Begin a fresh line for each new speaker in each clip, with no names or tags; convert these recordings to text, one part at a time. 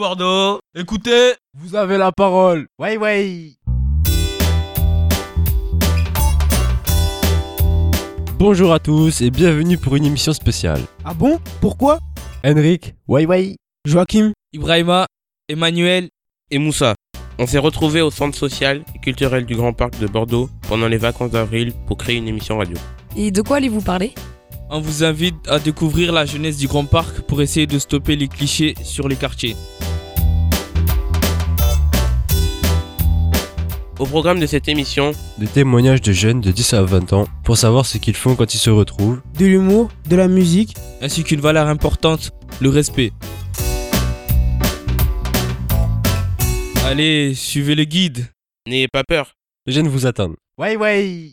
Bordeaux. Écoutez,
vous avez la parole.
Ouais, ouais.
Bonjour à tous et bienvenue pour une émission spéciale.
Ah bon? Pourquoi?
Henrik,
ouais, ouais.
Joachim,
Ibrahima, Emmanuel
et Moussa. On s'est retrouvés au centre social et culturel du Grand Parc de Bordeaux pendant les vacances d'avril pour créer une émission radio.
Et de quoi allez-vous parler?
On vous invite à découvrir la jeunesse du Grand Parc pour essayer de stopper les clichés sur les quartiers.
Au programme de cette émission,
des témoignages de jeunes de 10 à 20 ans pour savoir ce qu'ils font quand ils se retrouvent,
de l'humour, de la musique,
ainsi qu'une valeur importante, le respect. Allez, suivez le guide.
N'ayez pas peur.
Les jeunes vous attendent.
Ouais, ouais.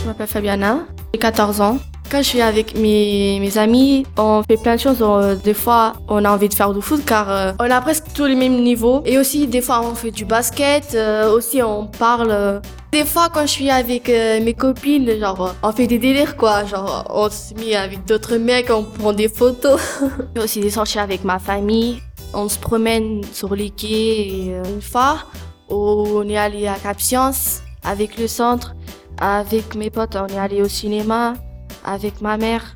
Je m'appelle Fabiana, j'ai 14 ans. Quand je suis avec mes, mes amis, on fait plein de choses. Euh, des fois, on a envie de faire du foot car euh, on a presque tous les mêmes niveaux. Et aussi, des fois, on fait du basket. Euh, aussi, on parle. Des fois, quand je suis avec mes copines, genre, on fait des délires, quoi. Genre, on se met avec d'autres mecs, on prend des photos. J'ai aussi des sorties avec ma famille. On se promène sur les quais. Une fois, on est allé à Cap Science avec le centre. Avec mes potes, on est allé au cinéma avec ma mère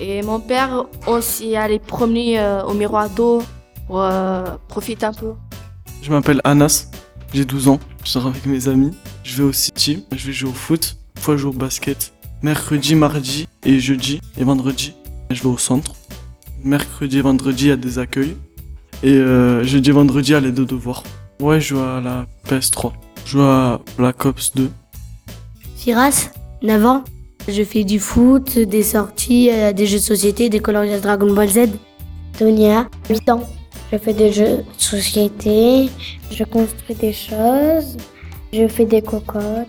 et mon père. On s'y allait promener euh, au miroir d'eau pour euh, profiter un peu.
Je m'appelle Anas, j'ai 12 ans, je sors avec mes amis. Je vais au City, je vais jouer au foot, fois je joue au basket. Mercredi, mardi et jeudi et vendredi, je vais au centre. Mercredi et vendredi, il y a des accueils. Et euh, jeudi et vendredi, il y a les deux devoirs. Ouais, je joue à la PS3. Je joue à Black Ops 2.
Firas, 9 ans. Je fais du foot, des sorties, euh, des jeux de société, des coloriages Dragon Ball Z. Tonia, 8 ans. Je fais des jeux de société, je construis des choses, je fais des cocottes.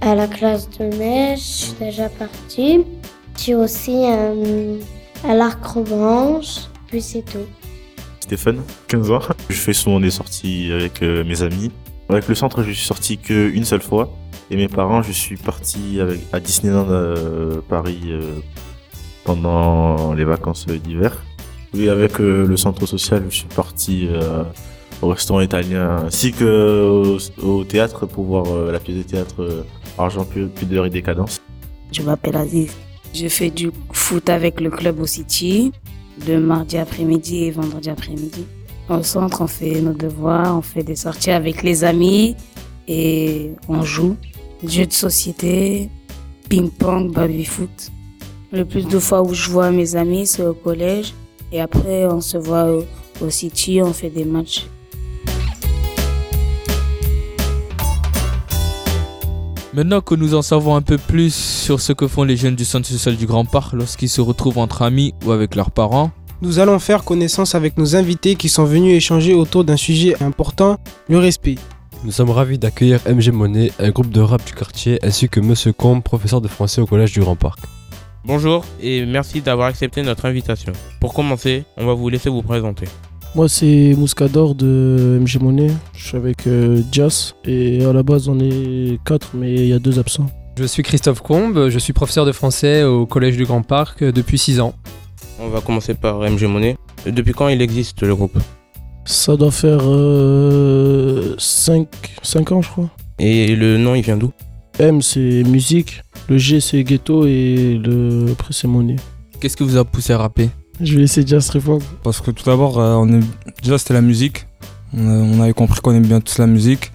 À la classe de neige, je suis déjà partie. J'ai aussi euh, à l'arc rebranche, puis c'est tout.
Stéphane, 15 ans. Je fais souvent des sorties avec euh, mes amis. Avec le centre, je suis sorti qu'une seule fois. Et mes parents, je suis parti avec, à Disneyland euh, Paris euh, pendant les vacances d'hiver. Oui, avec euh, le centre social, je suis parti au restaurant italien ainsi que au, théâtre pour voir la pièce de théâtre Argent, Pudeur et Décadence.
Je m'appelle Aziz. Je fais du foot avec le club au City, le mardi après-midi et vendredi après-midi. Au centre, on fait nos devoirs, on fait des sorties avec les amis et on joue jeux de société, ping-pong, baby-foot. Le plus de fois où je vois mes amis, c'est au collège. Et après, on se voit au, City, on fait des matchs.
Maintenant que nous en savons un peu plus sur ce que font les jeunes du centre social du Grand Parc lorsqu'ils se retrouvent entre amis ou avec leurs parents,
nous allons faire connaissance avec nos invités qui sont venus échanger autour d'un sujet important, le respect.
Nous sommes ravis d'accueillir MG Monet, un groupe de rap du quartier, ainsi que Monsieur Combe, professeur de français au collège du Grand Parc.
Bonjour et merci d'avoir accepté notre invitation. Pour commencer, on va vous laisser vous présenter.
Moi c'est Mouscador de MG Monet, je suis avec euh, Jas et à la base on est quatre mais il y a deux absents.
Je suis Christophe Combe, je suis professeur de français au collège du Grand Parc depuis 6 ans.
On va commencer par MG Monet. Depuis quand il existe le groupe?
Ça doit faire 5, euh, ans, je crois.
Et le nom, il vient d'où?
M, c'est musique. Le G, c'est ghetto. Et le après, c'est monnaie.
Qu'est-ce qui vous a poussé à rapper?
Je vais laisser Jazz répondre.
Parce que tout d'abord, euh, on est... déjà, c'était la musique. On, avait compris qu'on aime bien tous la musique.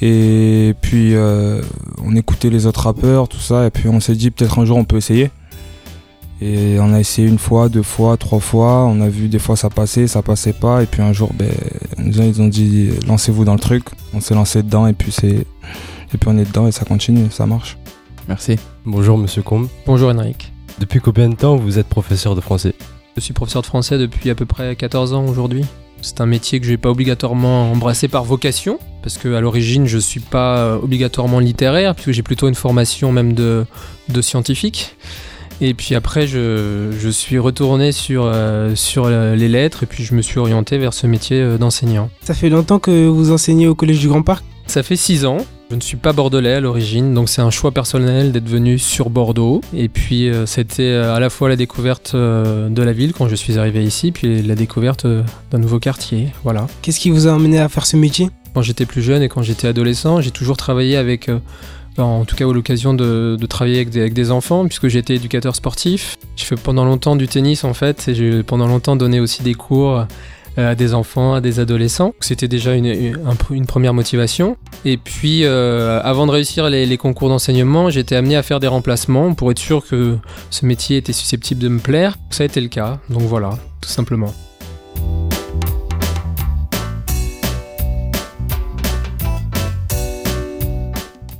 Et puis, euh, on écoutait les autres rappeurs, tout ça. Et puis, on s'est dit, peut-être un jour, on peut essayer. Et on a essayé une fois, deux fois, trois fois. On a vu des fois ça passait, ça passait pas. Et puis un jour, ben, ils ont dit lancez-vous dans le truc. On s'est lancé dedans et puis c'est et puis on est dedans et ça continue, ça marche.
Merci.
Bonjour Monsieur Combe.
Bonjour Henrik.
Depuis combien de temps vous êtes professeur de français?
Je suis professeur de français depuis à peu près 14 ans aujourd'hui. C'est un métier que je n'ai pas obligatoirement embrassé par vocation, parce qu'à l'origine je ne suis pas obligatoirement littéraire, puisque j'ai plutôt une formation même de, de scientifique. Et puis après, je, je suis retourné sur, euh, sur les lettres et puis je me suis orienté vers ce métier euh, d'enseignant.
Ça fait longtemps que vous enseignez au Collège du Grand Parc?
Ça fait six ans. Je ne suis pas bordelais à l'origine, donc c'est un choix personnel d'être venu sur Bordeaux. Et puis euh, c'était euh, à la fois la découverte euh, de la ville quand je suis arrivé ici, puis la découverte euh, d'un nouveau quartier. Voilà.
Qu'est-ce qui vous a amené à faire ce métier?
Quand j'étais plus jeune et quand j'étais adolescent, j'ai toujours travaillé avec, euh, en tout cas l'occasion de, travailler avec des, enfants, puisque j'étais éducateur sportif. J'ai fait pendant longtemps du tennis en fait, et j'ai pendant longtemps donné aussi des cours euh, à des enfants, à des adolescents. C'était déjà une première motivation. Et puis, euh, avant de réussir les, les concours d'enseignement, j'étais amené à faire des remplacements pour être sûr que ce métier était susceptible de me plaire. Ça a été le cas, donc voilà, tout simplement.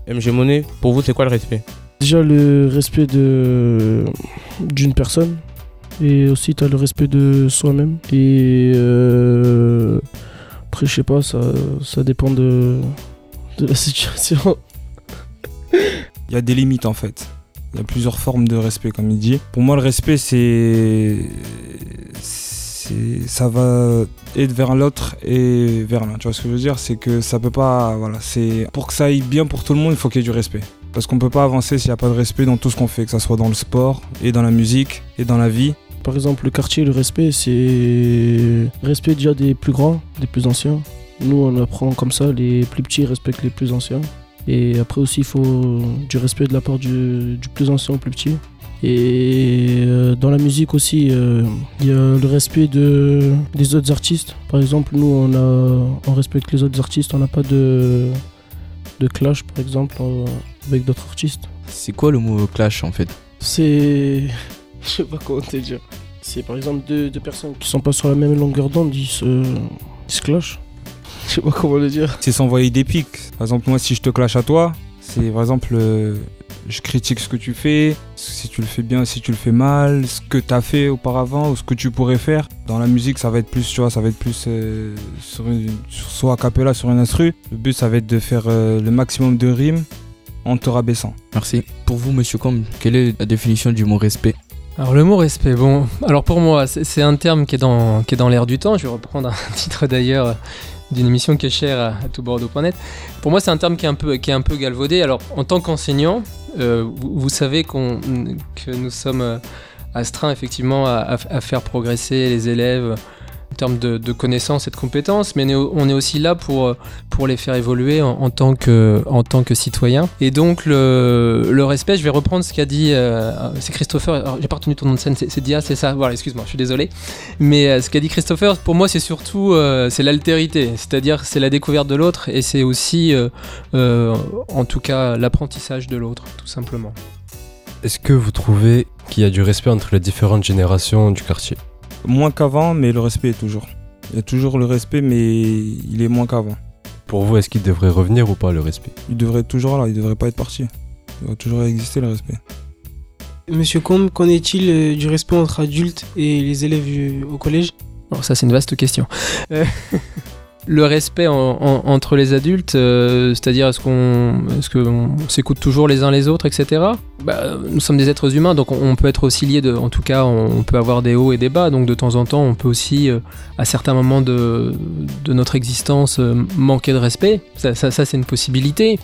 MG Monet, pour vous, c'est quoi le respect?
Déjà le respect de d'une personne et aussi tu as le respect de soi-même et euh, après je sais pas ça, ça dépend de, de la situation.
Il y a des limites en fait. Il y a plusieurs formes de respect, comme il dit. Pour moi, le respect, c'est. Ça va être vers l'autre et vers l'un. Tu vois ce que je veux dire? C'est que ça peut pas. Voilà. C'est Pour que ça aille bien pour tout le monde, il faut qu'il y ait du respect. Parce qu'on peut pas avancer s'il n'y a pas de respect dans tout ce qu'on fait, que ce soit dans le sport, et dans la musique, et dans la vie.
Par exemple le quartier, le respect c'est respect déjà des plus grands, des plus anciens. Nous on apprend comme ça, les plus petits respectent les plus anciens. Et après aussi il faut du respect de la part du plus ancien au plus petit. Et euh, dans la musique aussi, euh, il y a le respect de, des autres artistes. Par exemple, nous, on, a, on respecte les autres artistes, on n'a pas de, de clash, par exemple, euh, avec d'autres artistes.
C'est quoi le mot clash en fait?
C'est. Je sais pas comment te dire. C'est par exemple deux, deux personnes qui sont pas sur la même longueur d'onde, ils se. ils se clashent. Je sais pas comment le dire.
C'est s'envoyer des pics. Par exemple, moi, si je te clash à toi, c'est par exemple, euh, je critique ce que tu fais, si tu le fais bien, si tu le fais mal, ce que tu as fait auparavant ou ce que tu pourrais faire. Dans la musique, ça va être plus, tu vois, ça va être plus euh, sur une, sur, soit a cappella sur une instru. Le but, ça va être de faire euh, le maximum de rimes en te rabaissant.
Merci. Pour vous, monsieur Combe, quelle est la définition du mot respect?
Alors le mot respect, bon, alors pour moi, c'est un terme qui est dans, qui est dans l'air du temps. Je vais reprendre un titre d'ailleurs d'une émission qui est chère à, à toutbordeaux.net. Pour moi, c'est un terme qui est un peu, qui est un peu galvaudé. Alors, en tant qu'enseignant, vous, vous savez que nous sommes euh, astreints effectivement à, faire progresser les élèves termes de, connaissances et de compétences, mais on est- aussi là pour, euh, pour les faire évoluer en, tant que, en tant que citoyen. Et donc, le, respect, je vais reprendre ce qu'a dit, euh, c'est Christopher, j'ai pas retenu ton nom de scène, c'est Dia, c'est ça? Voilà, excuse-moi, je suis désolé. Mais euh, ce qu'a dit Christopher, pour moi, c'est surtout l'altérité, c'est-à-dire c'est la découverte de l'autre et c'est aussi, en tout cas, l'apprentissage de l'autre, tout simplement.
Est-ce que vous trouvez qu'il y a du respect entre les différentes générations du quartier?
Moins qu'avant, mais le respect est toujours. Il y a toujours le respect, mais il est moins qu'avant.
Pour vous, est-ce qu'il devrait revenir ou pas le respect?
Il devrait être toujours là, il devrait pas être parti. Il doit toujours exister le respect.
Monsieur Combe, qu'en est-il euh, du respect entre adultes et les élèves du- au collège?
Alors ça, c'est une vaste question. Le respect en- en- entre les adultes, euh, c'est-à-dire est-ce qu'on est s'écoute toujours les uns les autres, etc. Bah, nous sommes des êtres humains, donc on, peut être aussi liés, de, en tout cas, on, peut avoir des hauts et des bas, donc de temps en temps, on peut aussi, euh, à certains moments de, notre existence, euh, manquer de respect. Ça, c'est une possibilité.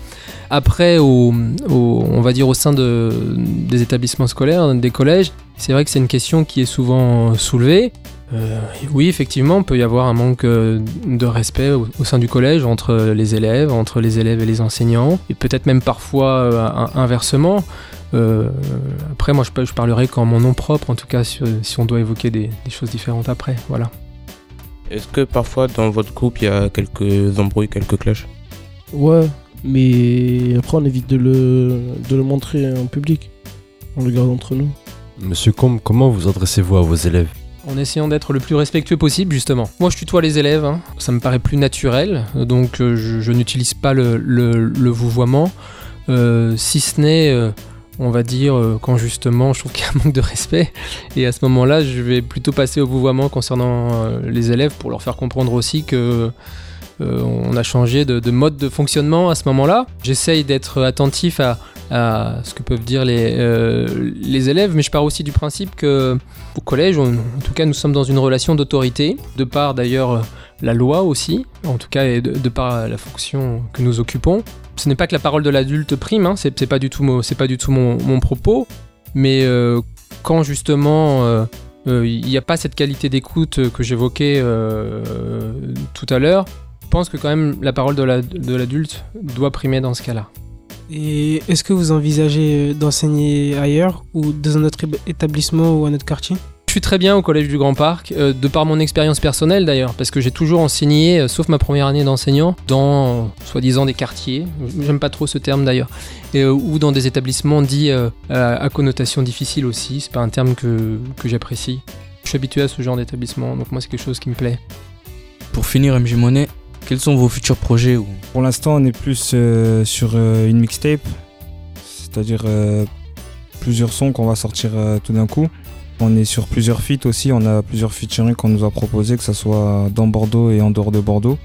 Après, on va dire au sein de, des établissements scolaires, des collèges, c'est vrai que c'est une question qui est souvent soulevée. Euh, oui, effectivement, il peut y avoir un manque euh, de respect au, au sein du collège entre les élèves, entre les élèves et les enseignants, et peut-être même parfois euh, un- inversement. Euh, après, moi, je, parlerai qu'en mon nom propre, en tout cas, si, si on doit évoquer des, des choses différentes après. Voilà.
Est-ce que parfois dans votre groupe il y a quelques embrouilles, quelques clashs
Ouais, mais après on évite de le, de le montrer en public. On le garde entre nous.
Monsieur Combe, comment vous adressez-vous à vos élèves?
En essayant d'être le plus respectueux possible, justement. Moi, je tutoie les élèves, hein. ça me paraît plus naturel, donc euh, je, n'utilise pas le, vouvoiement, euh, si ce n'est, euh, on va dire, quand justement je trouve qu'il y a un manque de respect, et à ce moment-là, je vais plutôt passer au vouvoiement concernant les élèves pour leur faire comprendre aussi que on a changé de, de mode de fonctionnement à ce moment-là. J'essaye d'être attentif à, à ce que peuvent dire les, euh, les élèves, mais je pars aussi du principe que au collège, en tout cas, nous sommes dans une relation d'autorité, de par d'ailleurs la loi aussi, en tout cas, et de, par la fonction que nous occupons. ce n'est pas que la parole de l'adulte prime, hein, c'est pas du tout, mon, propos, mais euh, quand justement euh, il n'y a pas cette qualité d'écoute que j'évoquais tout à l'heure, je pense que quand même la parole de l'adulte doit primer dans ce cas-là.
Et est-ce que vous envisagez euh, d'enseigner ailleurs ou dans un autre établissement ou un autre quartier?
Je suis très bien au collège du Grand Parc, euh, de par mon expérience personnelle d'ailleurs, parce que j'ai toujours enseigné, euh, sauf ma première année d'enseignant, dans euh, soi-disant des quartiers, j'aime pas trop ce terme d'ailleurs, et, euh, ou dans des établissements dits euh, à, à connotation difficile aussi, c'est pas un terme que, que j'apprécie. Je suis habitué à ce genre d'établissement, donc moi c'est quelque chose qui me plaît.
Pour finir, MJ Monet, quels sont vos futurs projets ou...
Pour l'instant, on est plus euh, sur euh, une mixtape, c'est-à-dire euh, plusieurs sons qu'on va sortir tout d'un coup. On est sur plusieurs feats aussi, on a plusieurs featuring qu'on nous a proposé, que ce soit dans Bordeaux et en dehors de Bordeaux,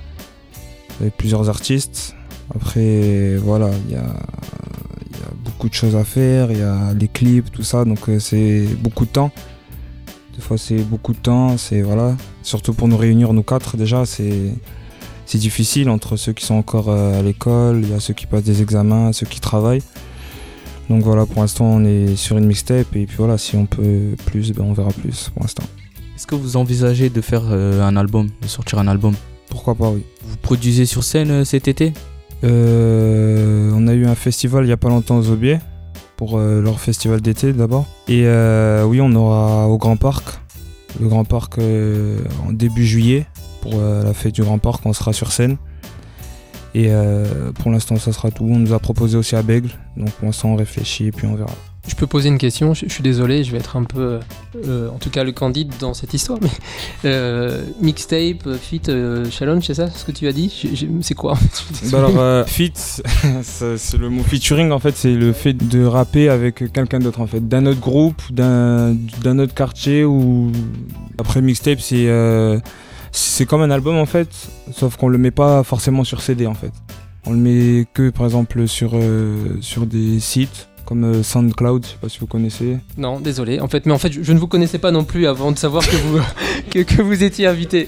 avec plusieurs artistes. Après, voilà, il y y a beaucoup de choses à faire, il y a les clips, tout ça, donc c'est beaucoup de temps. Des fois, c'est beaucoup de temps, c'est voilà, surtout pour nous réunir, nous quatre, déjà, c'est c'est difficile entre ceux qui sont encore euh, à l'école, il y a ceux qui passent des examens, ceux qui travaillent. Donc voilà, pour l'instant on est sur une mixtape et puis voilà, si on peut plus, ben on verra plus pour l'instant.
Est-ce que vous envisagez de faire euh, un album, de sortir un album?
Pourquoi pas, oui.
Vous produisez sur scène euh, cet été?
Euh, on a eu un festival il n'y a pas longtemps aux Aubiers, pour leur festival d'été d'abord. Et euh, oui, on aura au Grand Parc, le Grand Parc euh, en début juillet, pour euh, la fête du Grand Parc, on sera sur scène. Et euh, pour l'instant, ça sera tout. On nous a proposé aussi à Bègle, donc pour l'instant, on réfléchit et puis on verra.
Je peux poser une question, je, suis désolé, je vais être un peu, euh, en tout cas le candide dans cette histoire, mais euh, mixtape, fit, euh, challenge, c'est ça ce que tu as dit? C'est quoi
Bah alors, feat, c'est le mot featuring en fait, c'est le fait de rapper avec quelqu'un d'autre en fait, d'un autre groupe, d'un autre quartier ou. Après mixtape, c'est c'est comme un album en fait, sauf qu'on le met pas forcément sur CD en fait. On le met que par exemple sur, euh, sur des sites comme euh, SoundCloud, je sais pas si vous connaissez.
Non, désolé. En fait, mais en fait, je, ne vous connaissais pas non plus avant de savoir que vous que vous étiez invité.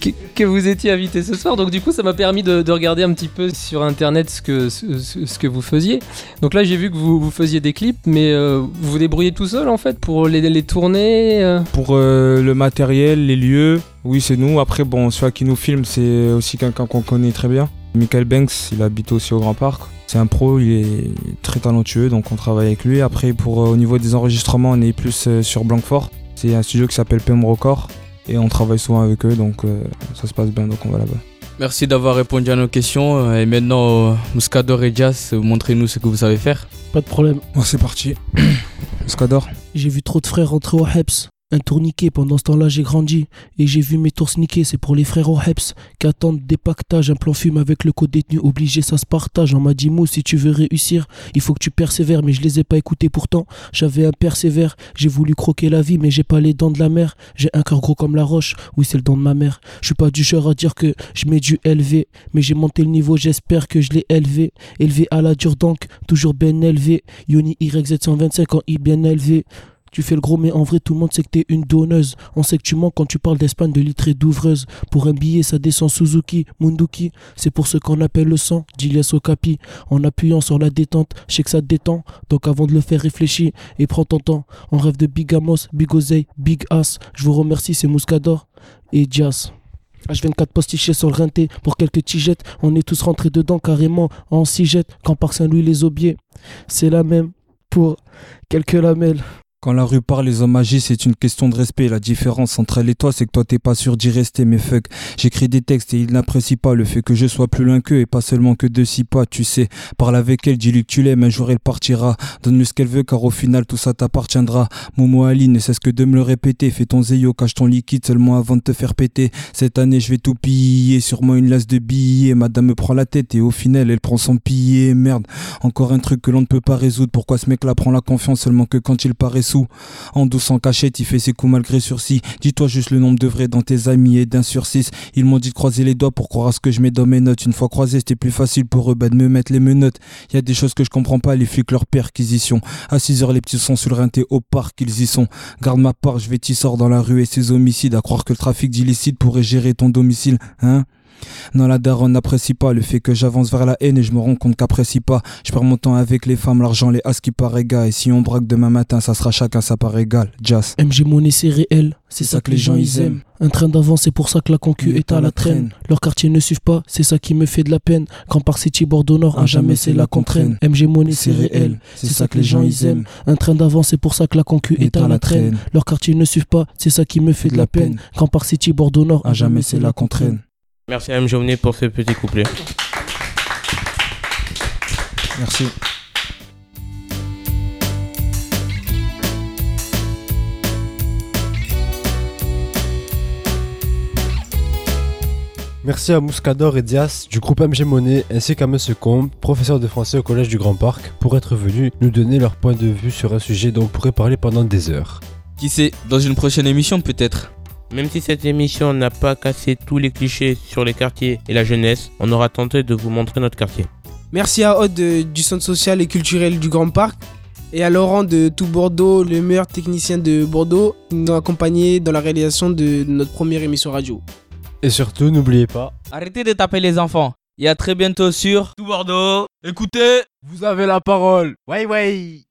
Que, vous étiez invité ce soir, donc du coup ça m'a permis de, de regarder un petit peu sur internet ce que, ce, que vous faisiez. Donc là j'ai vu que vous, faisiez des clips, mais euh, vous vous débrouillez tout seul en fait pour les, les tourner euh
Pour euh, le matériel, les lieux, oui, c'est nous. Après, bon, celui qui nous filme, c'est aussi quelqu'un qu'on connaît très bien. Michael Banks, il habite aussi au Grand Parc. C'est un pro, il est très talentueux, donc on travaille avec lui. Après, pour au niveau des enregistrements, on est plus sur Blancfort. C'est un studio qui s'appelle PM Record. Et on travaille souvent avec eux, donc euh, ça se passe bien, donc on va là-bas.
Merci d'avoir répondu à nos questions. euh, Et maintenant, euh, Muscador et Jazz, montrez-nous ce que vous savez faire.
Pas de problème.
Bon, c'est parti. Muscador
J'ai vu trop de frères rentrer au HEPS. Un tourniquet, pendant ce temps-là j'ai grandi. Et j'ai vu mes tours niquer, c'est pour les frères au HEPS. Qui attendent des pactages, un plan fume avec le co-détenu obligé, ça se partage. On m'a dit, Mou, si tu veux réussir, il faut que tu persévères. Mais je les ai pas écoutés pourtant. J'avais un persévère, j'ai voulu croquer la vie, mais j'ai pas les dents de la mer. J'ai un cœur gros comme la roche, oui, c'est le don de ma mère. Je suis pas du genre à dire que je mets du élevé. Mais j'ai monté le niveau, j'espère que je l'ai élevé. Élevé à la dure donc, toujours bien élevé. Yoni YZ125 en I bien élevé. Tu fais le gros, mais en vrai, tout le monde sait que t'es une donneuse. On sait que tu mens quand tu parles d'Espagne, de litre et d'ouvreuse. Pour un billet, ça descend Suzuki, Munduki. C'est pour ce qu'on appelle le sang, Gilias Okapi. En appuyant sur la détente, je sais que ça te détend. Donc avant de le faire, réfléchis et prends ton temps. On rêve de Big Amos, Big Big Ass. Je vous remercie, c'est Muscador et Jazz. H24 postiché sur le rinté pour quelques tigettes. On est tous rentrés dedans carrément en sigette. Quand par Saint-Louis les aubiers, c'est la même pour quelques lamelles.
Quand la rue parle, les hommes agissent, c'est une question de respect. La différence entre elle et toi, c'est que toi, t'es pas sûr d'y rester, mais fuck. J'écris des textes et ils n'apprécient pas le fait que je sois plus loin qu'eux et pas seulement que de six pas, tu sais. Parle avec elle, dis-lui que tu l'aimes, un jour elle partira. Donne-lui ce qu'elle veut, car au final, tout ça t'appartiendra. Momo Ali ne cesse que de me le répéter. Fais ton zéyo, cache ton liquide seulement avant de te faire péter. Cette année, je vais tout piller, sûrement une lasse de billets. Madame me prend la tête et au final, elle prend son billet. Merde, encore un truc que l'on ne peut pas résoudre. Pourquoi ce mec-là prend la confiance seulement que quand il paraît sous En douce en cachette, il fait ses coups malgré sursis. Dis-toi juste le nombre de vrais dans tes amis et d'un sur six. Ils m'ont dit de croiser les doigts pour croire à ce que je mets dans mes notes. Une fois croisé, c'était plus facile pour eux bah, de me mettre les menottes. Y a des choses que je comprends pas, les flics leur perquisition. À 6 heures, les petits sont sur le rinté au parc, ils y sont. Garde ma part, je vais t'y sort dans la rue et ses homicides. À croire que le trafic d'illicite pourrait gérer ton domicile, hein? Non, la daronne n'apprécie pas le fait que j'avance vers la haine et je me rends compte qu'apprécie pas. Je perds mon temps avec les femmes, l'argent, les as qui paraît gars. Et si on braque demain matin, ça sera chacun sa part égale. Jazz.
MG Money c'est réel, c'est ça que les gens ils aiment. Un train d'avance, c'est pour ça que la concu est à la traîne. Leur quartier ne suivent pas, c'est ça qui me fait de la peine. Quand par City, Bordeaux Nord, à jamais c'est la contrainte. MG Money c'est réel, c'est ça que les gens ils aiment. Un train d'avance, c'est pour ça que la concu est à la traîne. Leur quartier ne suivent pas, c'est ça qui me fait de la peine. Quand par City, Bordeaux Nord, à jamais c'est la contrainte.
Merci à M. Jomné pour ce petit couplet.
Merci.
Merci à Mouscador et Dias du groupe MG Monnaie ainsi qu'à Monsieur Combe, professeur de français au Collège du Grand Parc, pour être venus nous donner leur point de vue sur un sujet dont on pourrait parler pendant des heures.
Qui sait, dans une prochaine émission peut-être.
Même si cette émission n'a pas cassé tous les clichés sur les quartiers et la jeunesse, on aura tenté de vous montrer notre quartier.
Merci à Aude de- du Centre social et culturel du Grand Parc et à Laurent de tout Bordeaux, le meilleur technicien de Bordeaux, qui nous a accompagnés dans la réalisation de notre première émission radio.
Et surtout, n'oubliez pas,
Arrêtez de taper les enfants. Et à très bientôt sur Tout Bordeaux. Écoutez,
Vous avez la parole. Ouais, ouais.